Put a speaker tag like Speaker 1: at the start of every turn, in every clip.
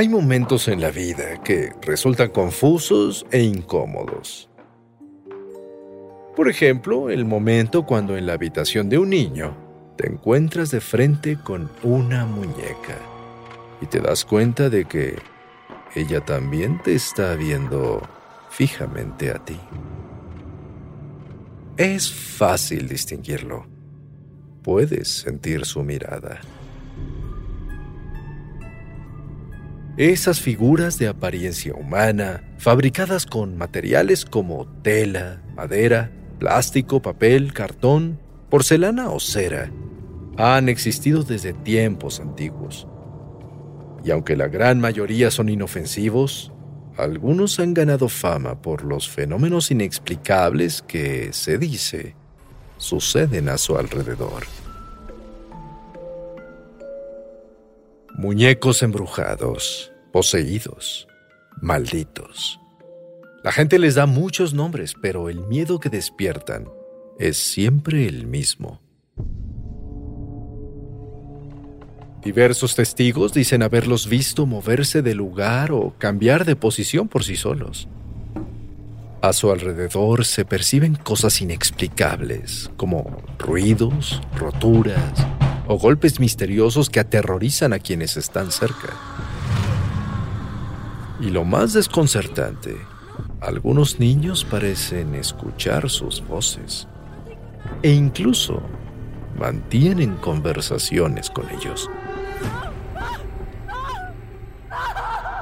Speaker 1: Hay momentos en la vida que resultan confusos e incómodos. Por ejemplo, el momento cuando en la habitación de un niño te encuentras de frente con una muñeca y te das cuenta de que ella también te está viendo fijamente a ti. Es fácil distinguirlo. Puedes sentir su mirada. Esas figuras de apariencia humana, fabricadas con materiales como tela, madera, plástico, papel, cartón, porcelana o cera, han existido desde tiempos antiguos. Y aunque la gran mayoría son inofensivos, algunos han ganado fama por los fenómenos inexplicables que, se dice, suceden a su alrededor. Muñecos embrujados, poseídos, malditos. La gente les da muchos nombres, pero el miedo que despiertan es siempre el mismo. Diversos testigos dicen haberlos visto moverse de lugar o cambiar de posición por sí solos. A su alrededor se perciben cosas inexplicables, como ruidos, roturas, o golpes misteriosos que aterrorizan a quienes están cerca. Y lo más desconcertante, algunos niños parecen escuchar sus voces e incluso mantienen conversaciones con ellos.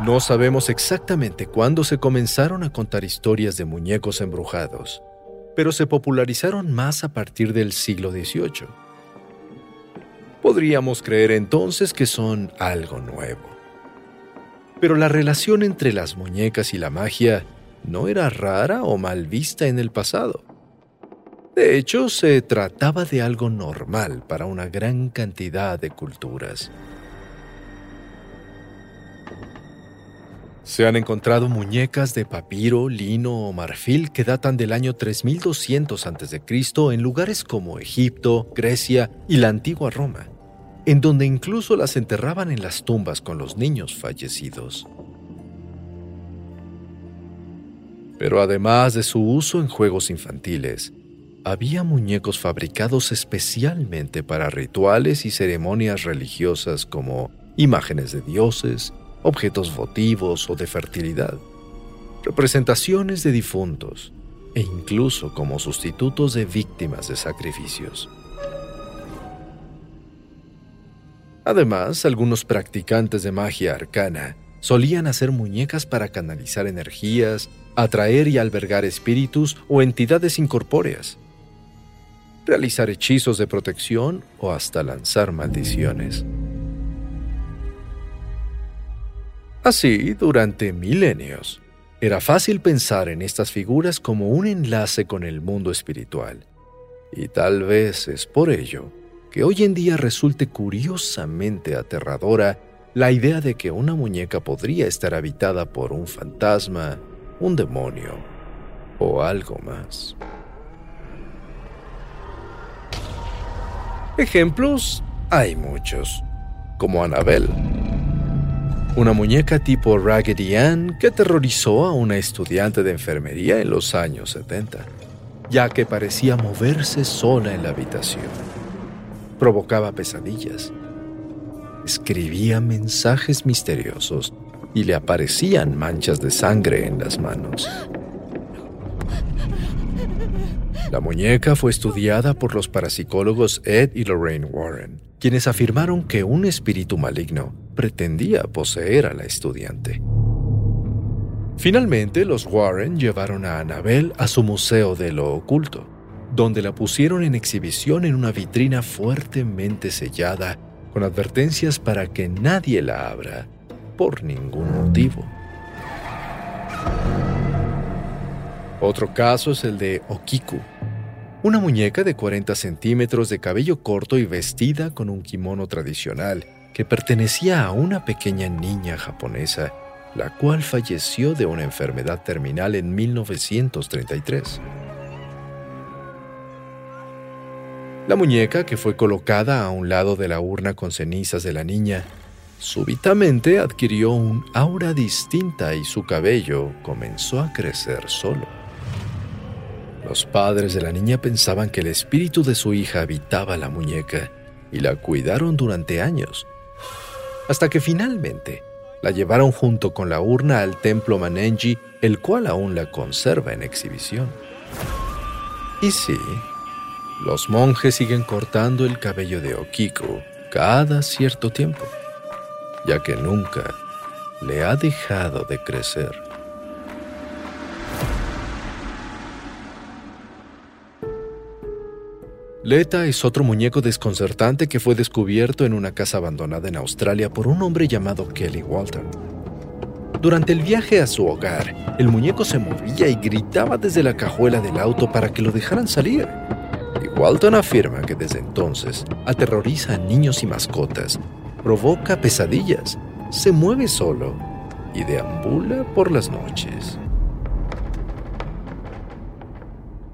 Speaker 1: No sabemos exactamente cuándo se comenzaron a contar historias de muñecos embrujados, pero se popularizaron más a partir del siglo XVIII podríamos creer entonces que son algo nuevo. Pero la relación entre las muñecas y la magia no era rara o mal vista en el pasado. De hecho, se trataba de algo normal para una gran cantidad de culturas. Se han encontrado muñecas de papiro, lino o marfil que datan del año 3200 a.C. en lugares como Egipto, Grecia y la antigua Roma en donde incluso las enterraban en las tumbas con los niños fallecidos. Pero además de su uso en juegos infantiles, había muñecos fabricados especialmente para rituales y ceremonias religiosas como imágenes de dioses, objetos votivos o de fertilidad, representaciones de difuntos e incluso como sustitutos de víctimas de sacrificios. Además, algunos practicantes de magia arcana solían hacer muñecas para canalizar energías, atraer y albergar espíritus o entidades incorpóreas, realizar hechizos de protección o hasta lanzar maldiciones. Así, durante milenios, era fácil pensar en estas figuras como un enlace con el mundo espiritual, y tal vez es por ello que hoy en día resulte curiosamente aterradora la idea de que una muñeca podría estar habitada por un fantasma, un demonio o algo más. Ejemplos hay muchos, como Annabelle, una muñeca tipo Raggedy Ann que aterrorizó a una estudiante de enfermería en los años 70, ya que parecía moverse sola en la habitación provocaba pesadillas. Escribía mensajes misteriosos y le aparecían manchas de sangre en las manos. La muñeca fue estudiada por los parapsicólogos Ed y Lorraine Warren, quienes afirmaron que un espíritu maligno pretendía poseer a la estudiante. Finalmente, los Warren llevaron a Annabel a su museo de lo oculto donde la pusieron en exhibición en una vitrina fuertemente sellada con advertencias para que nadie la abra por ningún motivo. Otro caso es el de Okiku, una muñeca de 40 centímetros de cabello corto y vestida con un kimono tradicional que pertenecía a una pequeña niña japonesa, la cual falleció de una enfermedad terminal en 1933. La muñeca, que fue colocada a un lado de la urna con cenizas de la niña, súbitamente adquirió un aura distinta y su cabello comenzó a crecer solo. Los padres de la niña pensaban que el espíritu de su hija habitaba la muñeca y la cuidaron durante años, hasta que finalmente la llevaron junto con la urna al templo Manenji, el cual aún la conserva en exhibición. Y sí, los monjes siguen cortando el cabello de Okiko cada cierto tiempo, ya que nunca le ha dejado de crecer. Leta es otro muñeco desconcertante que fue descubierto en una casa abandonada en Australia por un hombre llamado Kelly Walton. Durante el viaje a su hogar, el muñeco se movía y gritaba desde la cajuela del auto para que lo dejaran salir. Walton afirma que desde entonces aterroriza a niños y mascotas, provoca pesadillas, se mueve solo y deambula por las noches.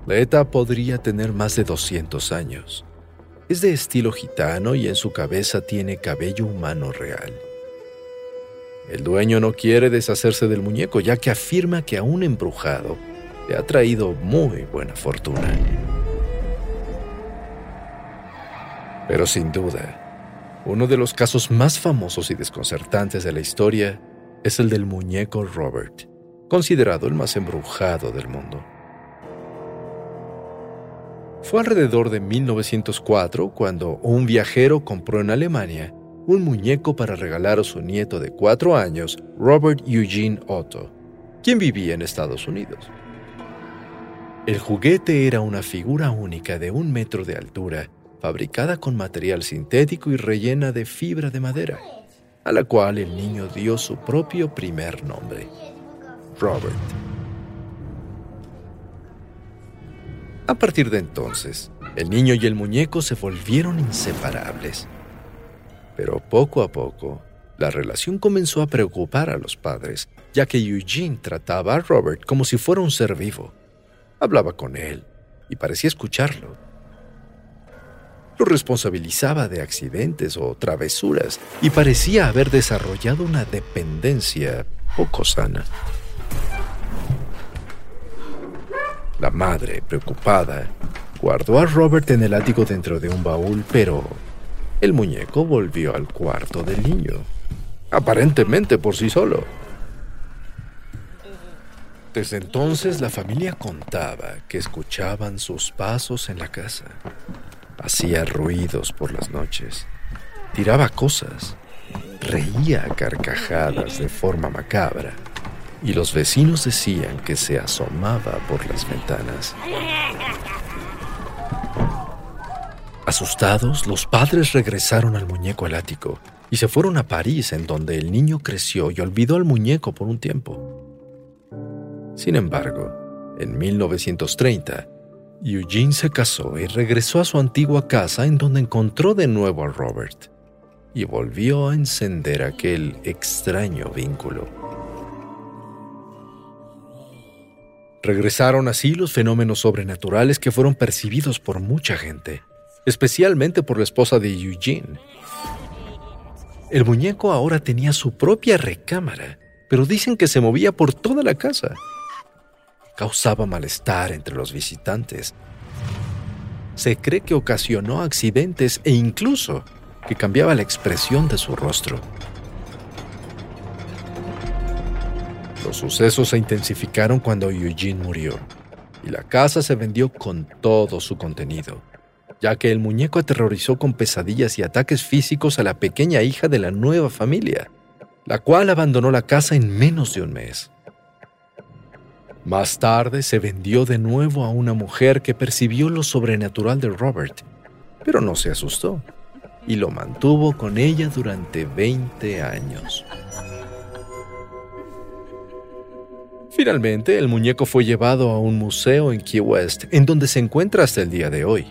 Speaker 1: Leta podría tener más de 200 años. Es de estilo gitano y en su cabeza tiene cabello humano real. El dueño no quiere deshacerse del muñeco ya que afirma que a un embrujado le ha traído muy buena fortuna. Pero sin duda, uno de los casos más famosos y desconcertantes de la historia es el del muñeco Robert, considerado el más embrujado del mundo. Fue alrededor de 1904 cuando un viajero compró en Alemania un muñeco para regalar a su nieto de cuatro años, Robert Eugene Otto, quien vivía en Estados Unidos. El juguete era una figura única de un metro de altura fabricada con material sintético y rellena de fibra de madera, a la cual el niño dio su propio primer nombre, Robert. A partir de entonces, el niño y el muñeco se volvieron inseparables. Pero poco a poco, la relación comenzó a preocupar a los padres, ya que Eugene trataba a Robert como si fuera un ser vivo. Hablaba con él y parecía escucharlo lo responsabilizaba de accidentes o travesuras y parecía haber desarrollado una dependencia poco sana. La madre, preocupada, guardó a Robert en el ático dentro de un baúl, pero el muñeco volvió al cuarto del niño, aparentemente por sí solo. Desde entonces la familia contaba que escuchaban sus pasos en la casa. Hacía ruidos por las noches, tiraba cosas, reía a carcajadas de forma macabra y los vecinos decían que se asomaba por las ventanas. Asustados, los padres regresaron al muñeco al ático y se fueron a París, en donde el niño creció y olvidó al muñeco por un tiempo. Sin embargo, en 1930, Eugene se casó y regresó a su antigua casa en donde encontró de nuevo a Robert y volvió a encender aquel extraño vínculo. Regresaron así los fenómenos sobrenaturales que fueron percibidos por mucha gente, especialmente por la esposa de Eugene. El muñeco ahora tenía su propia recámara, pero dicen que se movía por toda la casa causaba malestar entre los visitantes. Se cree que ocasionó accidentes e incluso que cambiaba la expresión de su rostro. Los sucesos se intensificaron cuando Eugene murió y la casa se vendió con todo su contenido, ya que el muñeco aterrorizó con pesadillas y ataques físicos a la pequeña hija de la nueva familia, la cual abandonó la casa en menos de un mes. Más tarde se vendió de nuevo a una mujer que percibió lo sobrenatural de Robert, pero no se asustó y lo mantuvo con ella durante 20 años. Finalmente, el muñeco fue llevado a un museo en Key West, en donde se encuentra hasta el día de hoy,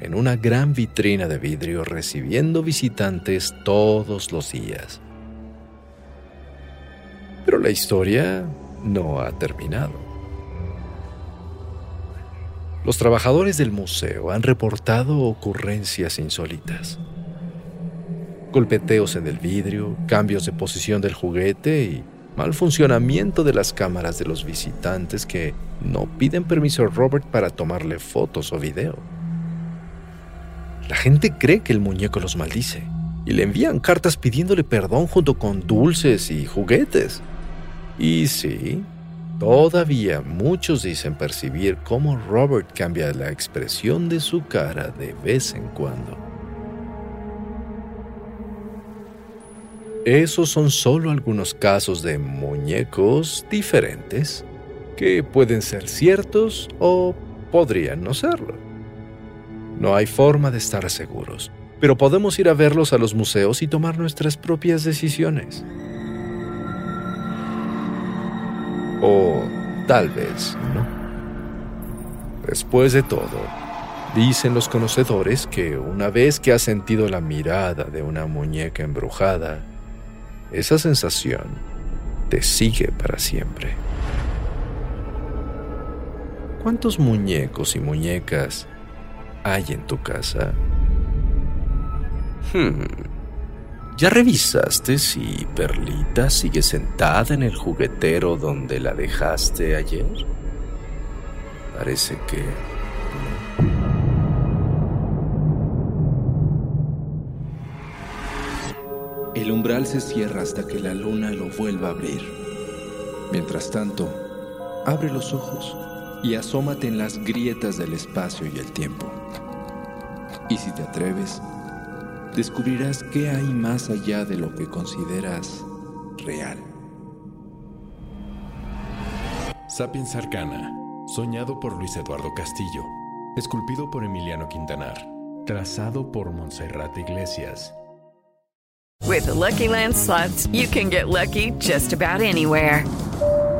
Speaker 1: en una gran vitrina de vidrio recibiendo visitantes todos los días. Pero la historia no ha terminado. Los trabajadores del museo han reportado ocurrencias insólitas. Golpeteos en el vidrio, cambios de posición del juguete y mal funcionamiento de las cámaras de los visitantes que no piden permiso a Robert para tomarle fotos o video. La gente cree que el muñeco los maldice y le envían cartas pidiéndole perdón junto con dulces y juguetes. Y sí, todavía muchos dicen percibir cómo Robert cambia la expresión de su cara de vez en cuando. Esos son solo algunos casos de muñecos diferentes que pueden ser ciertos o podrían no serlo. No hay forma de estar seguros, pero podemos ir a verlos a los museos y tomar nuestras propias decisiones. Tal vez no. Después de todo, dicen los conocedores que una vez que has sentido la mirada de una muñeca embrujada, esa sensación te sigue para siempre. ¿Cuántos muñecos y muñecas hay en tu casa?
Speaker 2: Hmm. ¿Ya revisaste si Perlita sigue sentada en el juguetero donde la dejaste ayer? Parece que
Speaker 3: El umbral se cierra hasta que la luna lo vuelva a abrir. Mientras tanto, abre los ojos y asómate en las grietas del espacio y el tiempo. Y si te atreves, descubrirás qué hay más allá de lo que consideras real.
Speaker 4: Sapiens Arcana, soñado por Luis Eduardo Castillo, esculpido por Emiliano Quintanar, trazado por Montserrat Iglesias.
Speaker 5: With the Lucky Land slots, you can get lucky just about anywhere.